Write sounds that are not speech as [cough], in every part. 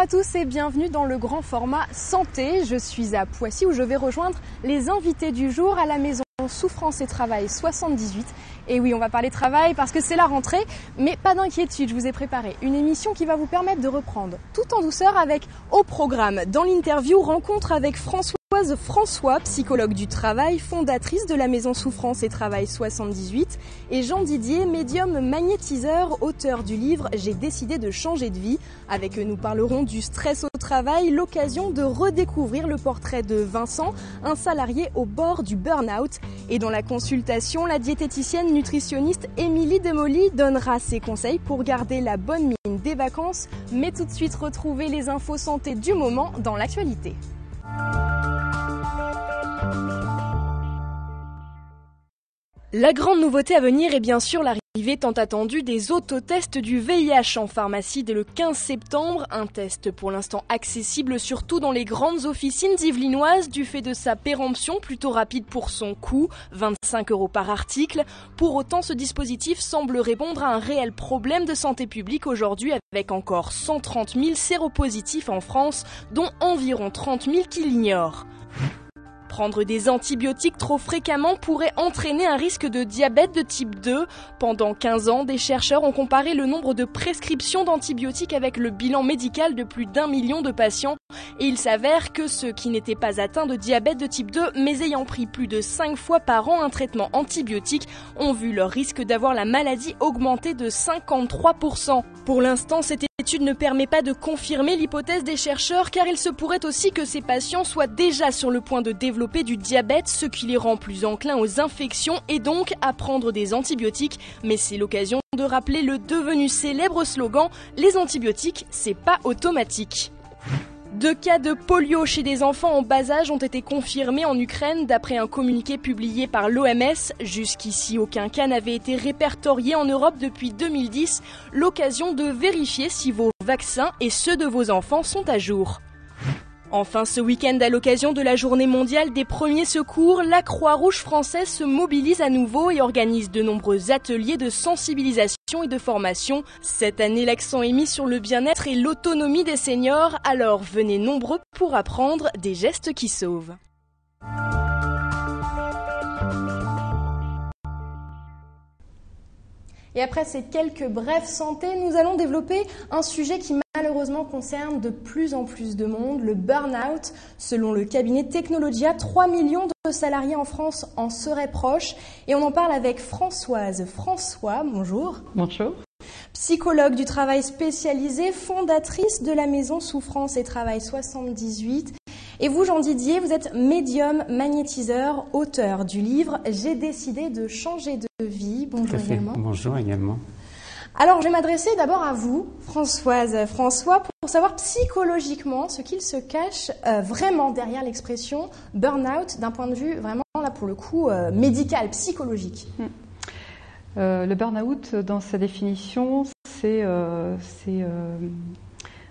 à tous et bienvenue dans le grand format santé. Je suis à Poissy où je vais rejoindre les invités du jour à la maison Souffrance et Travail 78. Et oui, on va parler travail parce que c'est la rentrée, mais pas d'inquiétude, je vous ai préparé une émission qui va vous permettre de reprendre tout en douceur avec au programme dans l'interview rencontre avec François François, psychologue du travail, fondatrice de la maison Souffrance et Travail 78, et Jean Didier, médium magnétiseur, auteur du livre J'ai décidé de changer de vie. Avec eux, nous parlerons du stress au travail, l'occasion de redécouvrir le portrait de Vincent, un salarié au bord du burn-out. Et dans la consultation, la diététicienne nutritionniste Émilie Demoli donnera ses conseils pour garder la bonne mine des vacances, mais tout de suite retrouver les infos santé du moment dans l'actualité. La grande nouveauté à venir est bien sûr l'arrivée tant attendue des autotests du VIH en pharmacie dès le 15 septembre. Un test pour l'instant accessible surtout dans les grandes officines yvelinoises du fait de sa péremption plutôt rapide pour son coût, 25 euros par article. Pour autant, ce dispositif semble répondre à un réel problème de santé publique aujourd'hui avec encore 130 000 séropositifs en France, dont environ 30 000 qui l'ignorent. Prendre des antibiotiques trop fréquemment pourrait entraîner un risque de diabète de type 2. Pendant 15 ans, des chercheurs ont comparé le nombre de prescriptions d'antibiotiques avec le bilan médical de plus d'un million de patients et il s'avère que ceux qui n'étaient pas atteints de diabète de type 2 mais ayant pris plus de 5 fois par an un traitement antibiotique ont vu leur risque d'avoir la maladie augmenter de 53%. Pour l'instant, cette étude ne permet pas de confirmer l'hypothèse des chercheurs car il se pourrait aussi que ces patients soient déjà sur le point de développer du diabète, ce qui les rend plus enclins aux infections et donc à prendre des antibiotiques. Mais c'est l'occasion de rappeler le devenu célèbre slogan Les antibiotiques, c'est pas automatique. Deux cas de polio chez des enfants en bas âge ont été confirmés en Ukraine d'après un communiqué publié par l'OMS. Jusqu'ici, aucun cas n'avait été répertorié en Europe depuis 2010. L'occasion de vérifier si vos vaccins et ceux de vos enfants sont à jour. Enfin, ce week-end, à l'occasion de la journée mondiale des premiers secours, la Croix-Rouge française se mobilise à nouveau et organise de nombreux ateliers de sensibilisation et de formation. Cette année, l'accent est mis sur le bien-être et l'autonomie des seniors, alors venez nombreux pour apprendre des gestes qui sauvent. Et après ces quelques brèves santé, nous allons développer un sujet qui malheureusement concerne de plus en plus de monde, le burn-out. Selon le cabinet Technologia, 3 millions de salariés en France en seraient proches. Et on en parle avec Françoise. François, bonjour. Bonjour. Psychologue du travail spécialisé, fondatrice de la maison Souffrance et Travail 78 et vous, Jean Didier, vous êtes médium, magnétiseur, auteur du livre J'ai décidé de changer de vie. Bonjour également. Bonjour également. Alors, je vais m'adresser d'abord à vous, Françoise, François, pour savoir psychologiquement ce qu'il se cache euh, vraiment derrière l'expression burn-out d'un point de vue vraiment, là, pour le coup, euh, médical, psychologique. Hmm. Euh, le burn-out, dans sa définition, c'est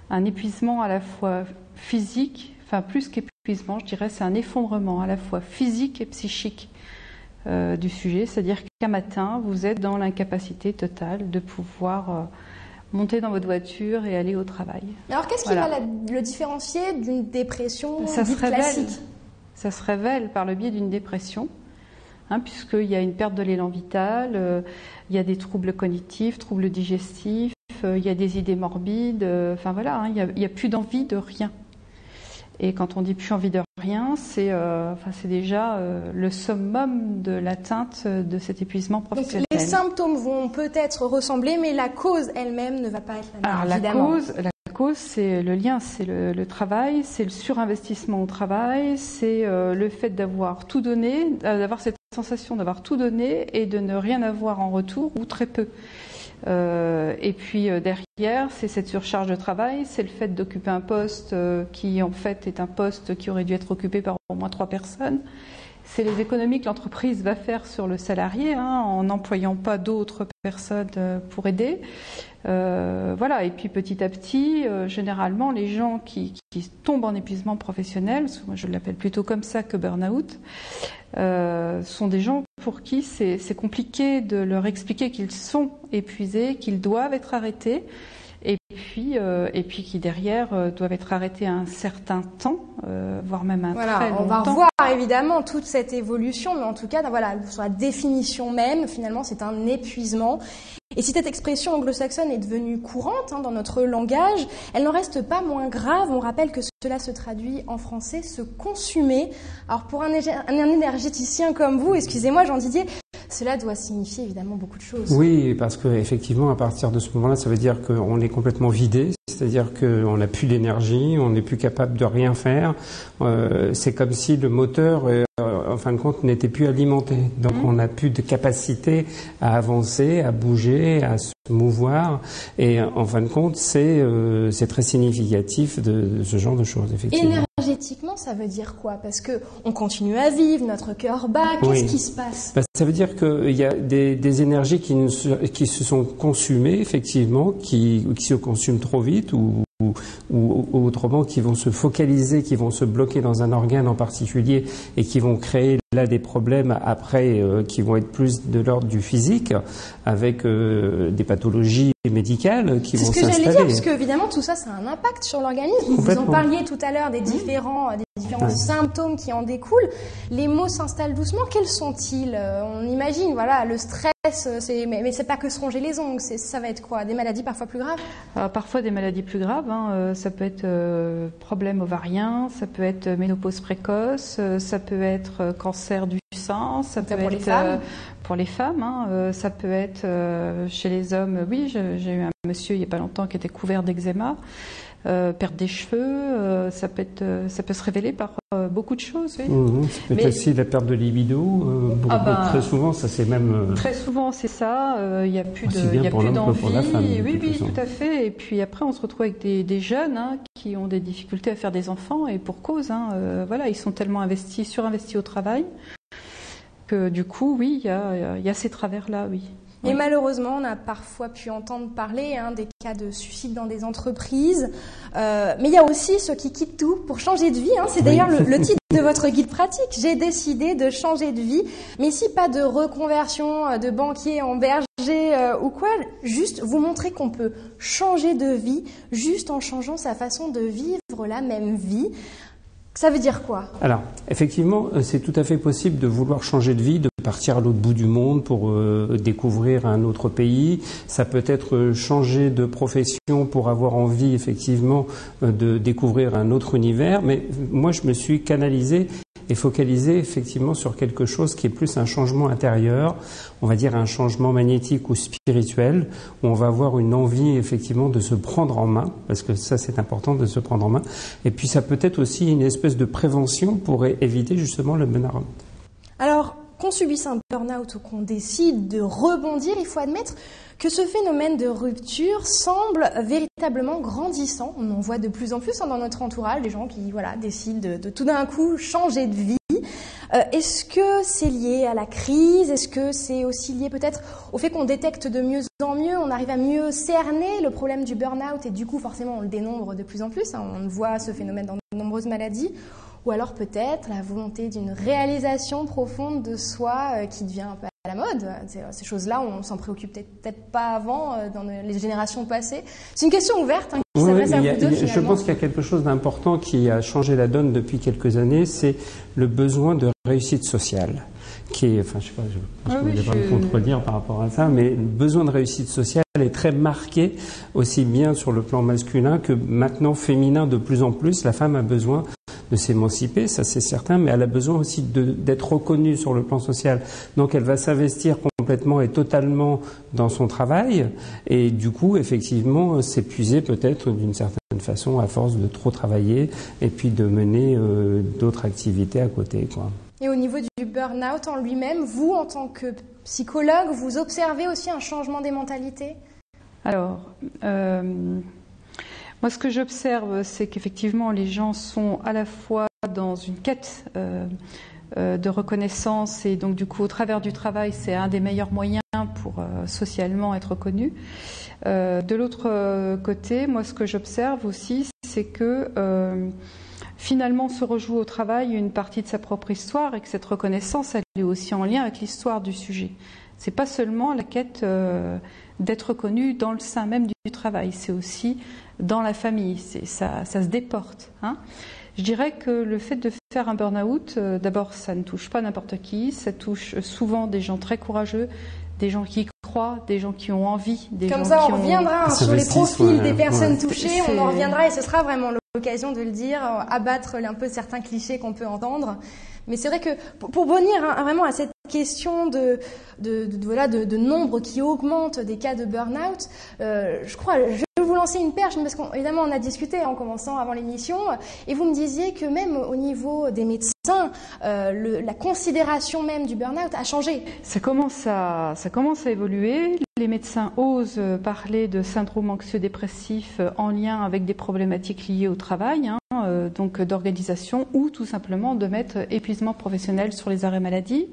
un épuisement à la fois physique, enfin plus qu'épuisement, je dirais, c'est un effondrement à la fois physique et psychique euh, du sujet. C'est-à-dire qu'un matin, vous êtes dans l'incapacité totale de pouvoir euh, monter dans votre voiture et aller au travail. Alors qu'est-ce qui va le différencier d'une dépression ça se classique? Ça se révèle par le biais d'une dépression. Hein, puisqu'il y a une perte de l'élan vital, euh, il y a des troubles cognitifs, troubles digestifs, il y a des idées morbides, enfin voilà, hein, il n'y a, plus d'envie de rien. Et quand on dit plus envie de rien, c'est euh, enfin, déjà euh, le summum de l'atteinte de cet épuisement professionnel. Donc, les symptômes vont peut-être ressembler, mais la cause elle-même ne va pas être la même. Alors, la cause, la cause, c'est le lien, c'est le, travail, c'est le surinvestissement au travail, c'est euh, le fait d'avoir tout donné, d'avoir cette sensation d'avoir tout donné et de ne rien avoir en retour ou très peu. Euh, et puis euh, derrière, c'est cette surcharge de travail, c'est le fait d'occuper un poste euh, qui en fait est un poste qui aurait dû être occupé par au moins trois personnes. C'est les économies que l'entreprise va faire sur le salarié hein, en n'employant pas d'autres personnes pour aider. voilà. Et puis petit à petit, généralement, les gens qui, qui, tombent en épuisement professionnel, moi je l'appelle plutôt comme ça que burn-out, euh, sont des gens pour qui c'est compliqué de leur expliquer qu'ils sont épuisés, qu'ils doivent être arrêtés. Et puis, et puis qui derrière doivent être arrêtés un certain temps, voire même un voilà, très long on va temps. revoir évidemment toute cette évolution, mais en tout cas, voilà, sur la définition même, finalement, c'est un épuisement. Et si cette expression anglo-saxonne est devenue courante hein, dans notre langage, elle n'en reste pas moins grave. On rappelle que cela se traduit en français se consumer. Alors pour un, un énergéticien comme vous, excusez-moi Jean Didier, cela doit signifier évidemment beaucoup de choses. Oui, parce qu'effectivement, à partir de ce moment-là, ça veut dire qu'on est complètement vidé, c'est-à-dire qu'on n'a plus d'énergie, on n'est plus capable de rien faire. Euh, c'est comme si le moteur, euh, en fin de compte, n'était plus alimenté. Donc mmh. on n'a plus de capacité à avancer, à bouger, à se mouvoir. Et en fin de compte, c'est euh, très significatif de, de, ce genre de choses, effectivement. Énergétiquement, ça veut dire quoi? Parce que on continue à vivre, notre cœur bat. Qu'est-ce Oui. qui se passe? Bah, ça veut dire qu'il y a des, des énergies qui, qui se sont consumées, effectivement, qui, qui se consument trop vite ou, ou, autrement qui vont se focaliser, qui vont se bloquer dans un organe en particulier et qui vont créer là des problèmes après euh, qui vont être plus de l'ordre du physique avec euh, des pathologies médicales qui C'est vont ce que j'allais dire, s'installer. parce que évidemment tout ça, c'est un impact sur l'organisme. Vous en parliez tout à l'heure des différents, euh, des différents Ouais. symptômes qui en découlent. Les mots s'installent doucement. Quels sont-ils? On imagine, voilà, le stress, c'est, mais, mais c'est pas que se ronger les ongles. C'est, ça va être quoi? Des maladies parfois plus graves? Alors, parfois des maladies plus graves, hein, ça peut être euh, problème ovarien, ça peut être ménopause précoce, ça peut être euh, cancer du sein, ça peut pour être les femmes. euh, pour les femmes, hein, euh, ça peut être euh, chez les hommes. euh, Oui, j'ai eu un monsieur il y a pas longtemps qui était couvert d'eczéma, euh, perte des cheveux, euh, ça peut être, euh, ça peut se révéler par euh, beaucoup de choses. Oui. Ça peut être Mais- aussi la perte de libido. euh, Ah ben- très souvent, ça c'est même. euh, Très souvent, c'est ça. euh, Il n'y a plus d'envie. de oui, oui, tout à fait. Et puis après, on se retrouve avec des, des jeunes hein, qui ont des difficultés à faire des enfants et pour cause. hein, euh, voilà, ils sont tellement investis, surinvestis au travail que du coup, oui, il y a, il y a ces travers-là, oui. Et Oui. malheureusement, on a parfois pu entendre parler hein, des cas de suicide dans des entreprises. Euh, mais il y a aussi ceux qui quittent tout pour changer de vie. hein. C'est Oui. d'ailleurs le, le [laughs] titre de votre guide pratique. J'ai décidé de changer de vie. Mais ici, pas de reconversion euh, de banquier en berger euh, ou quoi. Juste vous montrer qu'on peut changer de vie juste en changeant sa façon de vivre la même vie. Ça veut dire quoi? Alors, effectivement, euh, c'est tout à fait possible de vouloir changer de vie, de partir à l'autre bout du monde pour euh, découvrir un autre pays. Ça peut être euh, changer de profession pour avoir envie, effectivement, de découvrir un autre univers. Mais moi, je me suis canalisé et focalisé effectivement sur quelque chose qui est plus un changement intérieur, on va dire un changement magnétique ou spirituel, où on va avoir une envie effectivement de se prendre en main, parce que ça c'est important de se prendre en main, et puis ça peut être aussi une espèce de prévention pour éviter justement le burn-out. Alors, qu'on subisse un burn-out ou qu'on décide de rebondir, il faut admettre que ce phénomène de rupture semble véritablement grandissant. On en voit de plus en plus hein, dans notre entourage, des gens qui voilà, décident de, tout d'un coup changer de vie. Euh, Est-ce que c'est lié à la crise? Est-ce que c'est aussi lié peut-être au fait qu'on détecte de mieux en mieux, on arrive à mieux cerner le problème du burn-out et du coup forcément on le dénombre de plus en plus, hein, on voit ce phénomène dans de nombreuses maladies ou alors peut-être la volonté d'une réalisation profonde de soi euh, qui devient un peu à la mode. Ces, ces choses-là, on s'en préoccupait peut-être pas avant euh, dans les générations passées. C'est une question ouverte hein, qui Oui, à a- vous deux a- je pense qu'il y a quelque chose d'important qui a changé la donne depuis quelques années, c'est le besoin de réussite sociale. Qui est, enfin, je sais pas, je pense Ah que vous pas me contredire par rapport à ça, mais le besoin de réussite sociale est très marqué aussi bien sur le plan masculin que maintenant féminin de plus en plus. La femme a besoin de s'émanciper, ça c'est certain, mais elle a besoin aussi d'être reconnue sur le plan social. Donc elle va s'investir complètement et totalement dans son travail et du coup effectivement s'épuiser peut-être d'une certaine façon à force de trop travailler et puis de mener euh, d'autres activités à côté. Quoi. Et au niveau du burn-out en lui-même, vous, en tant que psychologue, vous observez aussi un changement des mentalités? Alors, euh, moi, ce que j'observe, c'est qu'effectivement, les gens sont à la fois dans une quête euh, euh, de reconnaissance et donc, du coup, au travers du travail, c'est un des meilleurs moyens pour euh, socialement être reconnu. De l'autre côté, moi, ce que j'observe aussi, c'est que finalement se rejoue au travail une partie de sa propre histoire et que cette reconnaissance, elle est aussi en lien avec l'histoire du sujet. C'est pas seulement la quête d'être connu dans le sein même du travail, c'est aussi dans la famille. Ça, ça se déporte. Hein. Je dirais que le fait de faire un burn-out, euh, d'abord, ça ne touche pas n'importe qui, ça touche souvent des gens très courageux, des gens qui croient, des gens qui ont envie, des Comme gens ça, qui on reviendra sur les profils des personnes touchées, on en reviendra et ce sera vraiment l'occasion de le dire, euh, abattre un peu certains clichés qu'on peut entendre. Mais c'est vrai que pour revenir hein, vraiment à cette question de, voilà, de, nombre qui augmente des cas de burn-out, euh, je crois, je vais vous lancer une perche, parce qu'évidemment on a discuté en commençant avant l'émission, et vous me disiez que même au niveau des médecins, euh, la considération même du burn-out a changé. Ça commence à, ça commence à évoluer. Les médecins osent parler de syndrome anxieux-dépressif en lien avec des problématiques liées au travail. Hein. Euh, donc d'organisation ou tout simplement de mettre épuisement professionnel sur les arrêts maladie.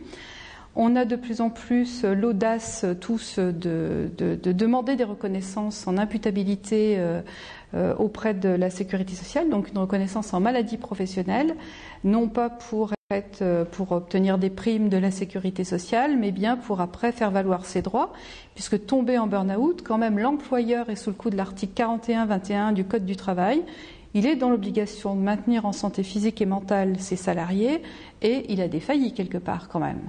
On a de plus en plus l'audace tous de, de, de, demander des reconnaissances en imputabilité euh, euh, auprès de la sécurité sociale, donc une reconnaissance en maladie professionnelle, non pas pour pour obtenir des primes de la sécurité sociale, mais bien pour après faire valoir ses droits, puisque tomber en burn-out, quand même l'employeur est sous le coup de l'article 41-21 du Code du travail, il est dans l'obligation de maintenir en santé physique et mentale ses salariés et il a défailli quelque part quand même.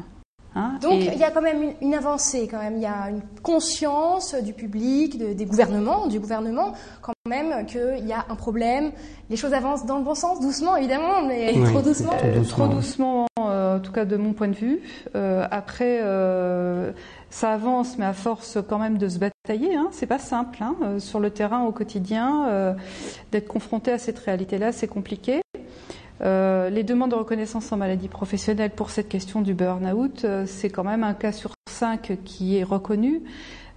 Hein. Donc il y a quand même une, avancée, quand même. Il y a une conscience du public, des gouvernements, du gouvernement, quand même qu'il y a un problème. Les choses avancent dans le bon sens, doucement évidemment, mais trop doucement. Trop doucement, euh, en tout cas de mon point de vue. Euh, après, euh, ça avance, mais à force quand même de se batailler. Hein, c'est pas simple hein, euh, sur le terrain au quotidien euh, d'être confronté à cette réalité-là, c'est compliqué. Euh, les demandes de reconnaissance en maladie professionnelle pour cette question du burn-out, euh, c'est quand même un cas sur cinq qui est reconnu.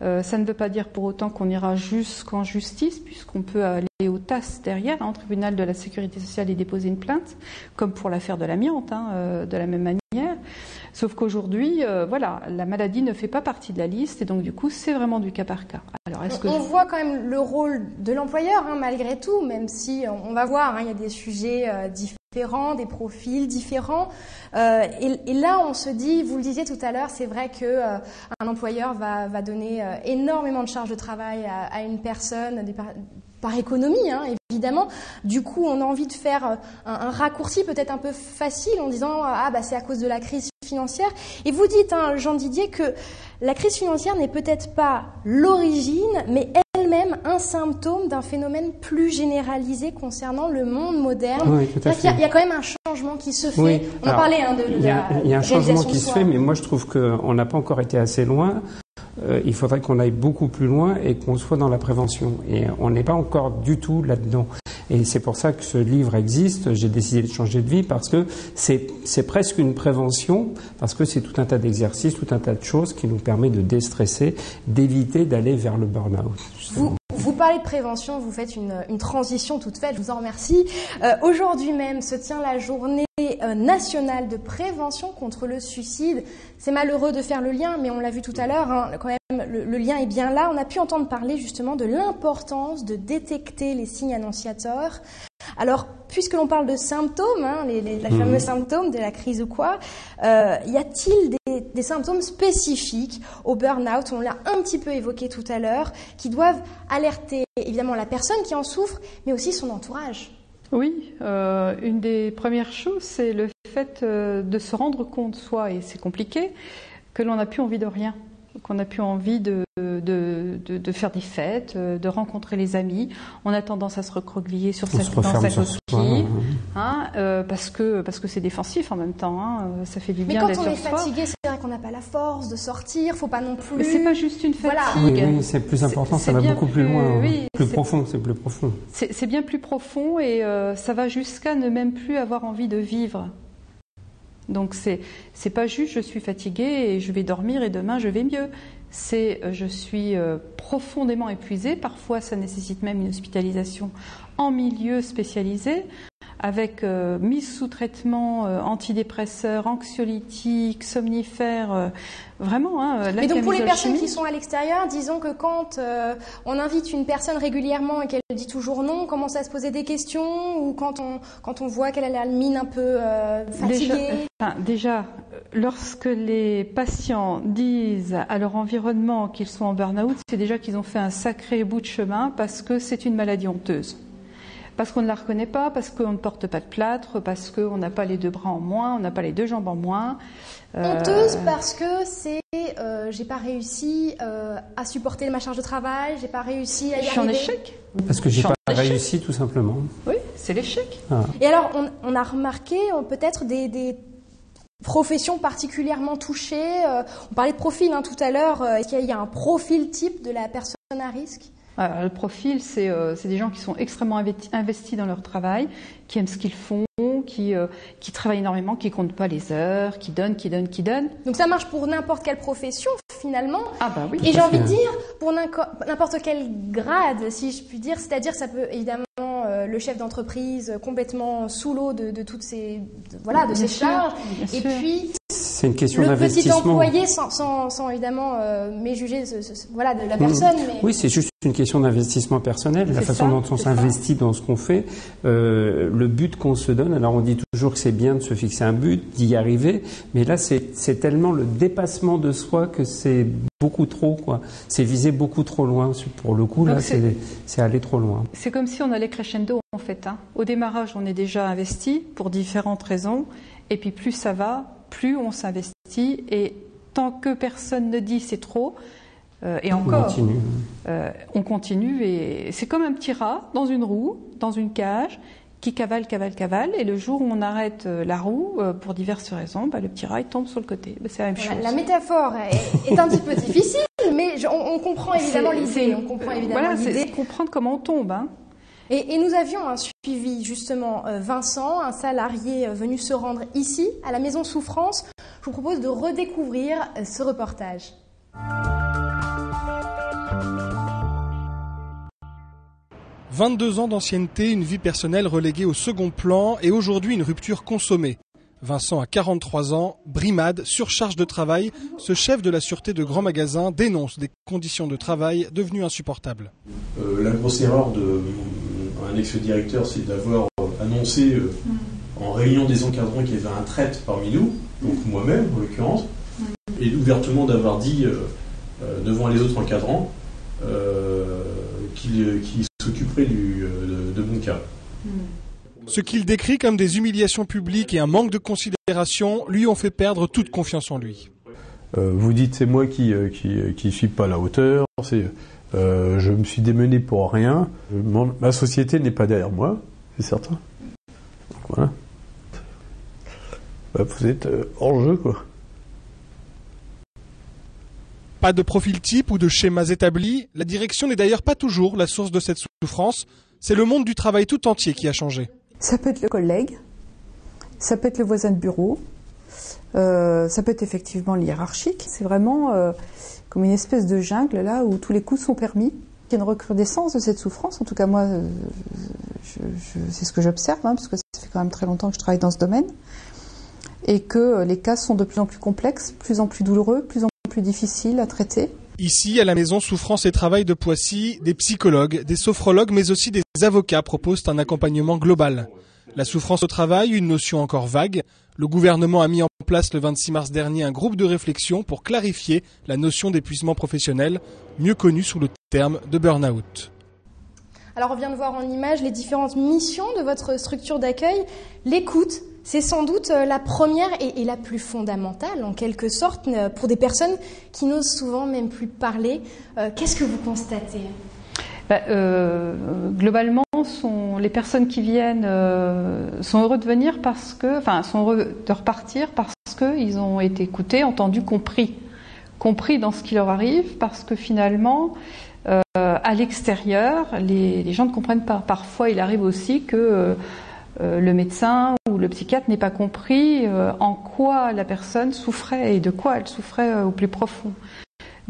Euh, ça ne veut pas dire pour autant qu'on ira jusqu'en justice, puisqu'on peut aller au TAS derrière, au tribunal de la sécurité sociale, et déposer une plainte, comme pour l'affaire de l'amiante, hein, de la même manière. Sauf qu'aujourd'hui, voilà, la maladie ne fait pas partie de la liste et donc du coup, c'est vraiment du cas par cas. Alors, est-ce que on voit quand même le rôle de l'employeur hein, malgré tout, même si on va voir, hein, il y a des sujets euh, différents, des profils différents. Euh, et, et, là, on se dit, vous le disiez tout à l'heure, c'est vrai que euh, un employeur va, va donner euh, énormément de charges de travail à, à une personne, des, par économie, hein, évidemment. Du coup, on a envie de faire un, un raccourci peut-être un peu facile en disant ah bah c'est à cause de la crise financière. Et vous dites, hein, Jean Didier, que la crise financière n'est peut-être pas l'origine, mais elle-même un symptôme d'un phénomène plus généralisé concernant le monde moderne. Oui, tout à fait. Il, y a, quand même un changement qui se fait. Oui. On a parlé hein, de, de il y a, la il y a un changement qui se fait, mais moi je trouve qu'on n'a pas encore été assez loin. Euh, il faudrait qu'on aille beaucoup plus loin et qu'on soit dans la prévention. Et on n'est pas encore du tout là-dedans. Et c'est pour ça que ce livre existe. J'ai décidé de changer de vie parce que c'est, presque une prévention, parce que c'est tout un tas d'exercices, tout un tas de choses qui nous permet de déstresser, d'éviter d'aller vers le burn-out. Vous, parlez de prévention, vous faites une, transition toute faite, je vous en remercie. Euh, aujourd'hui même se tient la journée nationale de prévention contre le suicide. C'est malheureux de faire le lien, mais on l'a vu tout à l'heure, hein, quand même, le, le, lien est bien là. On a pu entendre parler justement de l'importance de détecter les signes annonciateurs. Alors, puisque l'on parle de symptômes, hein, les, les, les, fameux symptômes de la crise ou quoi, euh, y a-t-il des, des, symptômes spécifiques au burn-out? On l'a un petit peu évoqué tout à l'heure, qui doivent alerter évidemment la personne qui en souffre, mais aussi son entourage. Oui, euh, une des premières choses, c'est le fait euh, de se rendre compte, soi, et c'est compliqué, que l'on n'a plus envie de rien, qu'on n'a plus envie de, de, de, de, faire des fêtes, euh, de rencontrer les amis. On a tendance à se recroqueviller sur sa, dans sa coquille, hein, euh, parce que parce que c'est défensif en même temps. Hein, ça fait du Mais bien quand d'être on est sur soi. fatigué, c'est vrai qu'on n'a pas la force de sortir. Faut pas non plus. Mais c'est pas juste une Voilà. fatigue. Oui, oui, c'est plus important, ça va beaucoup plus plus- loin, oui, plus c'est- profond, c'est plus profond. C'est bien plus profond et euh, ça va jusqu'à ne même plus avoir envie de vivre. Donc c'est c'est pas juste je suis fatiguée et je vais dormir et demain je vais mieux. C'est euh, je suis euh, profondément épuisée. Parfois ça nécessite même une hospitalisation en milieu spécialisé avec euh, mise sous traitement euh, antidépresseurs, anxiolytiques, somnifères, euh, vraiment. Hein, Mais donc pour les personnes qui sont à l'extérieur, disons que quand euh, on invite une personne régulièrement et qu'elle dit toujours non, on commence à se poser des questions ou quand on quand on voit qu'elle a la mine un peu euh, Déjà, fatiguée. enfin, déjà, lorsque les patients disent à leur environnement qu'ils sont en burn-out, c'est déjà qu'ils ont fait un sacré bout de chemin parce que c'est une maladie honteuse. Parce qu'on ne la reconnaît pas, parce qu'on ne porte pas de plâtre, parce qu'on n'a pas les deux bras en moins, on n'a pas les deux jambes en moins. Honteuse parce que c'est euh, j'ai pas réussi euh, à supporter ma charge de travail, j'ai pas réussi à y Je suis en échec. Parce que j'ai pas réussi tout simplement. Oui, c'est l'échec. Ah. Et alors, on, on a remarqué euh, peut-être des, des professions particulièrement touchées. euh, on parlait de profil hein, tout à l'heure. euh, Est-ce qu'il y a un profil type de la personne à risque? Alors, le profil, c'est euh, c'est des gens qui sont extrêmement investi- investis dans leur travail, qui aiment ce qu'ils font, qui, euh, qui travaillent énormément, qui comptent pas les heures, qui donnent, qui donnent, qui donnent. Donc ça marche pour n'importe quelle profession finalement. Ah bah oui. Et j'ai envie de dire pour n'importe quel grade, si je puis dire, c'est-à-dire ça peut évidemment euh, le chef d'entreprise euh, complètement sous l'eau de, de toutes ces de- voilà de Bien sûr, charges, bien et puis C'est une question le petit d'investissement. employé sans, sans, sans évidemment euh, méjuger ce- ce- ce- voilà de la personne, mais Oui, c'est juste une question d'investissement personnel, la façon ça, dont on s'investit dans ce qu'on fait, euh, le but qu'on se donne. Alors on dit toujours que c'est bien de se fixer un but, d'y arriver, mais là c'est tellement le dépassement de soi que c'est beaucoup trop, quoi. C'est viser beaucoup trop loin. Pour le coup, là, c'est aller trop loin. C'est comme si on allait crescendo en fait. hein. Au démarrage, on est déjà investi pour différentes raisons, et puis plus ça va, plus on s'investit, et tant que personne ne dit c'est trop, euh, et On encore, continue. euh, on continue, et c'est comme un petit rat dans une roue, dans une cage, qui cavale, cavale, cavale, et le jour où on arrête euh, la roue, euh, pour diverses raisons, bah, le petit rat il tombe sur le côté. Bah, c'est la même Voilà, chose. la métaphore est, est un petit peu difficile, mais je- on, on comprend évidemment l'idée. On comprend évidemment Voilà, c'est comprendre comment on tombe. Hein. Et, et nous avions un suivi justement euh, Vincent, un salarié euh, venu se rendre ici à la Maison Souffrance. Je vous propose de redécouvrir euh, ce reportage. « 22 ans d'ancienneté, une vie personnelle reléguée au second plan et aujourd'hui une rupture consommée. Vincent a 43 ans, brimade, surcharge de travail. Ce chef de la sûreté de grands magasins dénonce des conditions de travail devenues insupportables. Euh, la grosse erreur de un ex-directeur, c'est d'avoir euh, annoncé euh, en réunion des encadrants qu'il y avait un traite parmi nous, donc moi-même en l'occurrence, et ouvertement d'avoir dit euh, devant les autres encadrants euh, qu'il qu'il s'occuperait de, de mon cas. Ce qu'il décrit comme des humiliations publiques et un manque de considération lui ont fait perdre toute confiance en lui. Euh, vous dites c'est moi qui euh, qui qui suis pas à la hauteur, c'est euh, je me suis démené pour rien. Mon- ma société n'est pas derrière moi, c'est certain. Donc, voilà. Bah, vous êtes euh, hors jeu quoi. Pas de profil type ou de schémas établis, la direction n'est d'ailleurs pas toujours la source de cette souffrance. C'est le monde du travail tout entier qui a changé. Ça peut être le collègue, ça peut être le voisin de bureau, euh, ça peut être effectivement le hiérarchique. C'est vraiment euh, comme une espèce de jungle là où tous les coups sont permis. Il y a une recrudescence de cette souffrance. En tout cas, moi, euh, c'est ce que j'observe, hein, parce que ça fait quand même très longtemps que je travaille dans ce domaine, et que euh, les cas sont de plus en plus complexes, plus en plus douloureux, plus en plus difficiles à traiter. Ici, à la maison Souffrance et Travail de Poissy, des psychologues, des sophrologues, mais aussi des avocats proposent un accompagnement global. La souffrance au travail, une notion encore vague. Le gouvernement a mis en place le 26 mars dernier un groupe de réflexion pour clarifier la notion d'épuisement professionnel, mieux connue sous le terme de burn-out. Alors on vient de voir en image les différentes missions de votre structure d'accueil. L'écoute, c'est sans doute euh, la première et, la plus fondamentale en quelque sorte euh, pour des personnes qui n'osent souvent même plus parler. Euh, Qu'est-ce que vous constatez? Bah, euh, globalement, les personnes qui viennent euh, sont heureux de venir parce que, enfin, sont heureux de repartir parce qu'ils ont été écoutés, entendus, compris, compris dans ce qui leur arrive, parce que finalement, euh, à l'extérieur, les, gens ne comprennent pas. Parfois, il arrive aussi que le médecin ou le psychiatre n'ait pas compris en quoi la personne souffrait et de quoi elle souffrait au plus profond.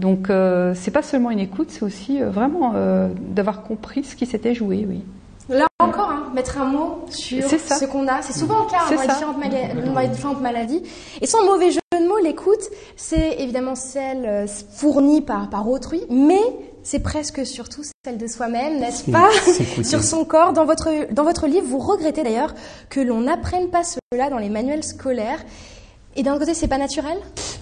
Donc euh, c'est pas seulement une écoute, c'est aussi euh, vraiment euh, d'avoir compris ce qui s'était joué, oui. Là encore, hein, mettre un mot sur ça. ce qu'on a. C'est souvent le cas hein, dans, les différentes maladies. Et sans mauvais jeu de mots, l'écoute, c'est évidemment celle fournie par, par autrui, mais c'est presque surtout celle de soi-même, n'est-ce pas? [laughs] Sur son corps. Dans votre, dans votre livre, vous regrettez d'ailleurs que l'on n'apprenne pas cela dans les manuels scolaires. Et d'un côté, c'est pas naturel?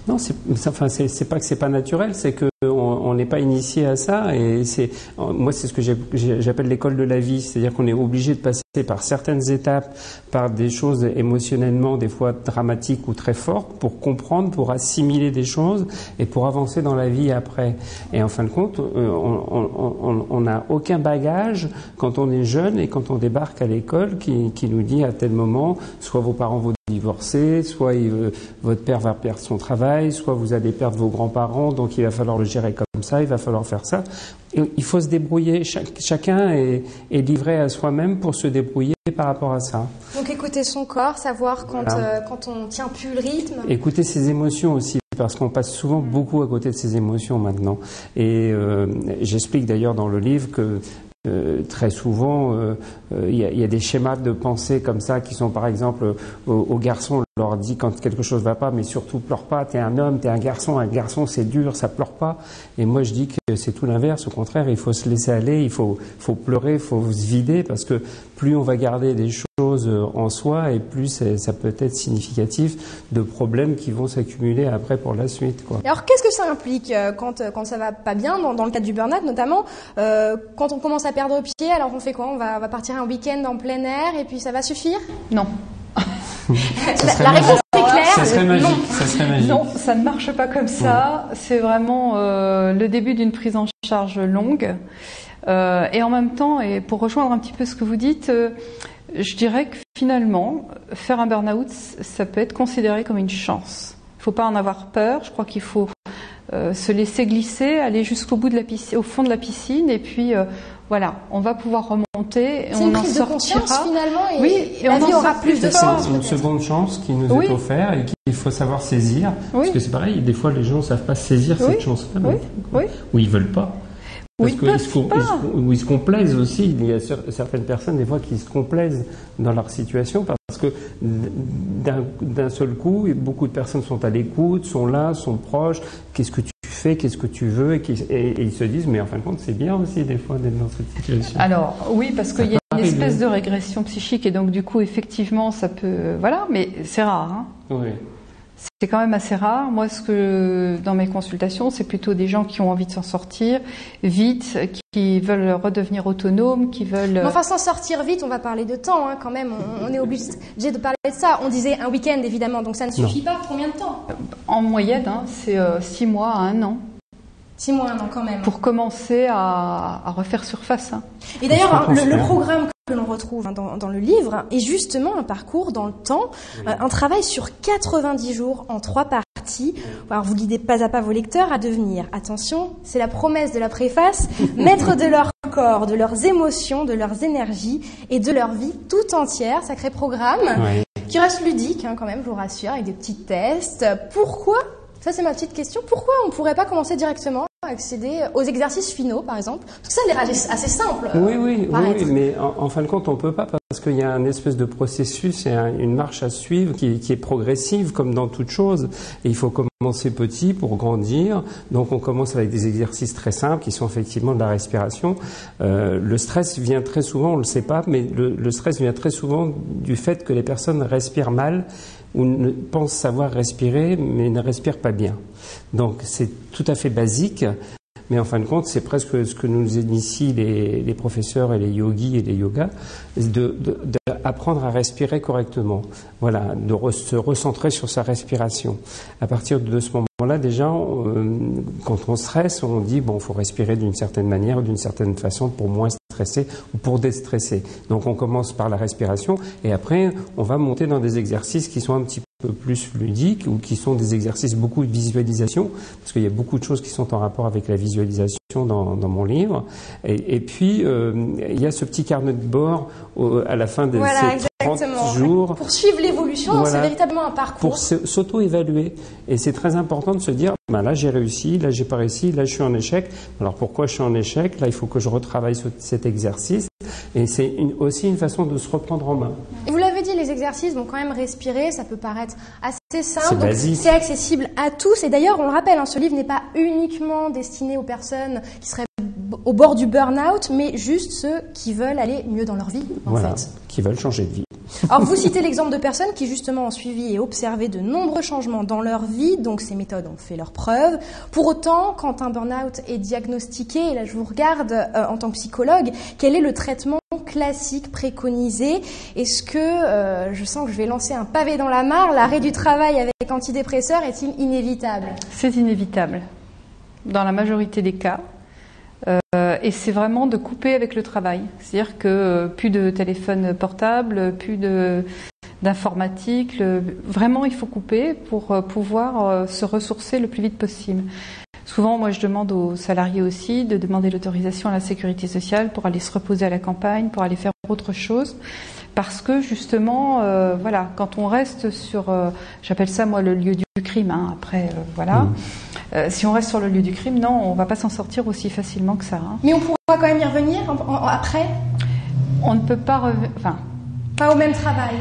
Non, c'est enfin, c'est pas que c'est pas naturel, c'est que on n'est pas initié à ça. Et c'est moi, c'est ce que j'appelle l'école de la vie, c'est-à-dire qu'on est obligé de passer par certaines étapes, par des choses émotionnellement des fois dramatiques ou très fortes, pour comprendre, pour assimiler des choses et pour avancer dans la vie après. Et en fin de compte, euh, on n'a aucun bagage quand on est jeune et quand on débarque à l'école qui, nous dit à tel moment, soit vos parents vous divorcer, soit votre père va perdre son travail, soit vous allez perdre vos grands-parents, donc il va falloir le gérer comme ça, il va falloir faire ça. Il faut se débrouiller, chacun est, livré à soi-même pour se débrouiller par rapport à ça. Donc écouter son corps, savoir quand, euh, quand on tient plus le rythme. Écouter ses émotions aussi parce qu'on passe souvent beaucoup à côté de ses émotions maintenant. Et euh, j'explique d'ailleurs dans le livre que euh, très souvent, euh, euh, il y, a des schémas de pensée comme ça qui sont, par exemple, aux, garçons, on leur dit quand quelque chose ne va pas, mais surtout pleure pas, t'es un homme, t'es un garçon, un garçon c'est dur, ça pleure pas. Et moi je dis que c'est tout l'inverse, au contraire, il faut se laisser aller, il faut, faut pleurer, il faut se vider, parce que plus on va garder des choses en soi, et plus ça peut être significatif de problèmes qui vont s'accumuler après pour la suite. Quoi. Alors qu'est-ce que ça implique quand, quand ça va pas bien, dans, le cadre du burn-out notamment, quand on commence à perdre pied, alors on fait quoi? On va, partir un week-end en plein air et puis ça va suffire? Non. La, réponse est claire. Ça serait magique. Non. Ça ne marche pas comme ça. C'est vraiment euh, le début d'une prise en charge longue. Euh, et en même temps, et pour rejoindre un petit peu ce que vous dites, euh, je dirais que finalement, faire un burn-out, ça peut être considéré comme une chance. Il ne faut pas en avoir peur. Je crois qu'il faut se laisser glisser, aller jusqu'au bout de la piscine, au fond de la piscine, et puis voilà, on va pouvoir remonter et on une en sortira. De conscience, finalement, et oui, et on aura plus de force. C'est une seconde chance qui nous est offerte et qu'il faut savoir saisir. Parce que c'est pareil, des fois les gens ne savent pas saisir cette chance-là. Oui. Ou ils veulent pas. Parce oui, ils, se, complaisent aussi. Il y a certaines personnes, des fois, qui se complaisent dans leur situation parce que d'un seul coup, beaucoup de personnes sont à l'écoute, sont là, sont proches. Qu'est-ce que tu fais, qu'est-ce que tu veux et, ils se disent, mais en fin de compte, c'est bien aussi, des fois, d'être dans cette situation. Alors, oui, parce qu'il y a une espèce de régression psychique et donc, du coup, effectivement, ça peut. Voilà, mais c'est rare. Hein. Oui. C'est quand même assez rare. Moi, ce que dans mes consultations, c'est plutôt des gens qui ont envie de s'en sortir vite, qui veulent redevenir autonomes, qui veulent. enfin, s'en sortir vite, on va parler de temps, hein, quand même. On, est obligé de parler de ça. On disait un week-end, évidemment, donc ça ne suffit pas. Combien de temps? En moyenne, hein, c'est euh, six mois à un an. Six mois, un an quand même. Pour commencer à, refaire surface. Hein. Et d'ailleurs, le, programme que l'on retrouve dans, le livre est justement un parcours dans le temps, euh, un travail sur 90 jours en trois parties. Alors vous guidez pas à pas vos lecteurs à devenir, attention, c'est la promesse de la préface, [laughs] maître de leur corps, de leurs émotions, de leurs énergies et de leur vie tout entière. Sacré programme qui reste ludique hein, quand même, je vous rassure, avec des petits tests. Pourquoi ça, c'est ma petite question. Pourquoi on ne pourrait pas commencer directement à accéder aux exercices finaux, par exemple? Parce que ça a assez simple. Oui, oui, oui, mais en, fin de compte, on ne peut pas parce qu'il y a un espèce de processus et une marche à suivre qui, est progressive, comme dans toute chose. Et il faut commencer petit pour grandir. Donc, on commence avec des exercices très simples qui sont effectivement de la respiration. Euh, le stress vient très souvent, on ne le sait pas, mais le, le stress vient très souvent du fait que les personnes respirent mal ou ne pensent savoir respirer mais ne respirent pas bien. Donc c'est tout à fait basique, mais en fin de compte, c'est presque ce que nous initient les, les, professeurs et les yogis et les yogas, d'apprendre de, à respirer correctement. Voilà, de se recentrer sur sa respiration. À partir de ce moment-là, déjà, euh, quand on stresse, on dit bon, faut respirer d'une certaine manière, d'une certaine façon pour moins stresser ou pour déstresser. Donc on commence par la respiration et après on va monter dans des exercices qui sont un petit peu plus ludiques ou qui sont des exercices beaucoup de visualisation, parce qu'il y a beaucoup de choses qui sont en rapport avec la visualisation dans, dans mon livre. Et, puis, euh, il y a ce petit carnet de bord à la fin de ces 30 jours. Pour suivre l'évolution, c'est véritablement un parcours. Pour s'auto-évaluer. Et c'est très important de se dire, ben là j'ai réussi, là j'ai pas réussi, là je suis en échec. Alors pourquoi je suis en échec? Là il faut que je retravaille cet exercice. Et c'est aussi une façon de se reprendre en main. Et vous exercices vont quand même respirer, ça peut paraître assez simple. C'est accessible à tous. Et d'ailleurs, on le rappelle, hein, ce livre n'est pas uniquement destiné aux personnes qui seraient au bord du burn-out, mais juste ceux qui veulent aller mieux dans leur vie, en voilà, qui veulent changer de vie. [laughs] Alors vous citez [laughs] l'exemple de personnes qui justement ont suivi et observé de nombreux changements dans leur vie, donc ces méthodes ont fait leurs preuves. Pour autant, quand un burn-out est diagnostiqué, et là je vous regarde euh, en tant que psychologue, quel est le traitement classique préconisé? Est-ce que, euh, je sens que je vais lancer un pavé dans la mare, l'arrêt du travail avec antidépresseur est-il inévitable? C'est inévitable, dans la majorité des cas. Euh, et c'est vraiment de couper avec le travail. C'est-à-dire que euh, plus de téléphone portable, plus de d'informatique. Vraiment, il faut couper pour euh, pouvoir se ressourcer le plus vite possible. Souvent, moi, je demande aux salariés aussi de demander l'autorisation à la sécurité sociale pour aller se reposer à la campagne, pour aller faire autre chose parce que justement, euh, voilà, quand on reste sur, euh, j'appelle ça moi le lieu du crime. Hein, après, euh, voilà, mmh. si on reste sur le lieu du crime, non, on va pas s'en sortir aussi facilement que ça. Hein. Mais on pourra quand même y revenir après? On ne peut pas, enfin, pas au même travail?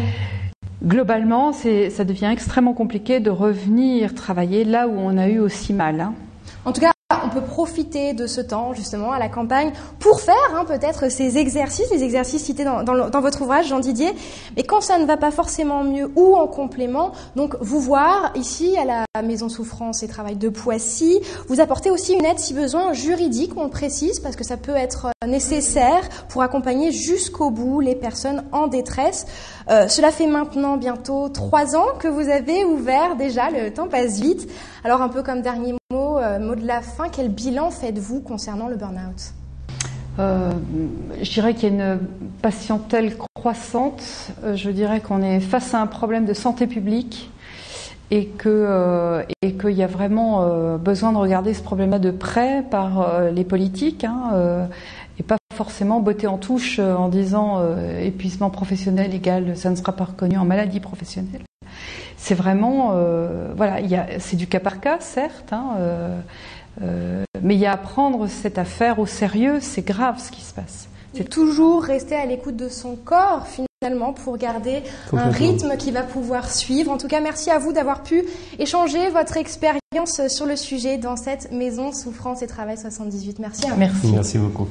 Globalement, ça devient extrêmement compliqué de revenir travailler là où on a eu aussi mal. Hein. En tout cas, on peut profiter de ce temps justement à la campagne pour faire hein, peut-être ces exercices, les exercices cités dans, votre ouvrage, Jean Didier. Mais quand ça ne va pas forcément mieux ou en complément, donc vous voir ici à la Maison Souffrance et Travail de Poissy, vous apportez aussi une aide si besoin juridique, on le précise, parce que ça peut être nécessaire pour accompagner jusqu'au bout les personnes en détresse. Euh, cela fait maintenant bientôt trois ans que vous avez ouvert déjà, le temps passe vite. Alors un peu comme dernier mot, euh, mot de la fin, quel bilan faites-vous concernant le burn-out? Euh, je dirais qu'il y a une patientèle croissante. Je dirais qu'on est face à un problème de santé publique et que et qu'il y a vraiment besoin de regarder ce problème-là de près par les politiques hein, et pas forcément botter en touche en disant épuisement professionnel égal ça ne sera pas reconnu en maladie professionnelle c'est vraiment, euh, voilà, c'est du cas par cas, certes, hein, euh, euh, mais il y a à prendre cette affaire au sérieux. C'est grave ce qui se passe. C'est toujours rester à l'écoute de son corps finalement pour garder un rythme qui va pouvoir suivre. En tout cas, merci à vous d'avoir pu échanger votre expérience sur le sujet dans cette maison Souffrance et Travail 78. Merci à vous. Merci. Merci beaucoup.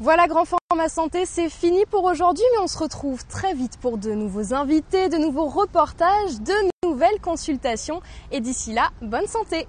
Voilà, Grand Format Santé, c'est fini pour aujourd'hui, mais on se retrouve très vite pour de nouveaux invités, de nouveaux reportages, de nouvelles consultations. Et d'ici là, bonne santé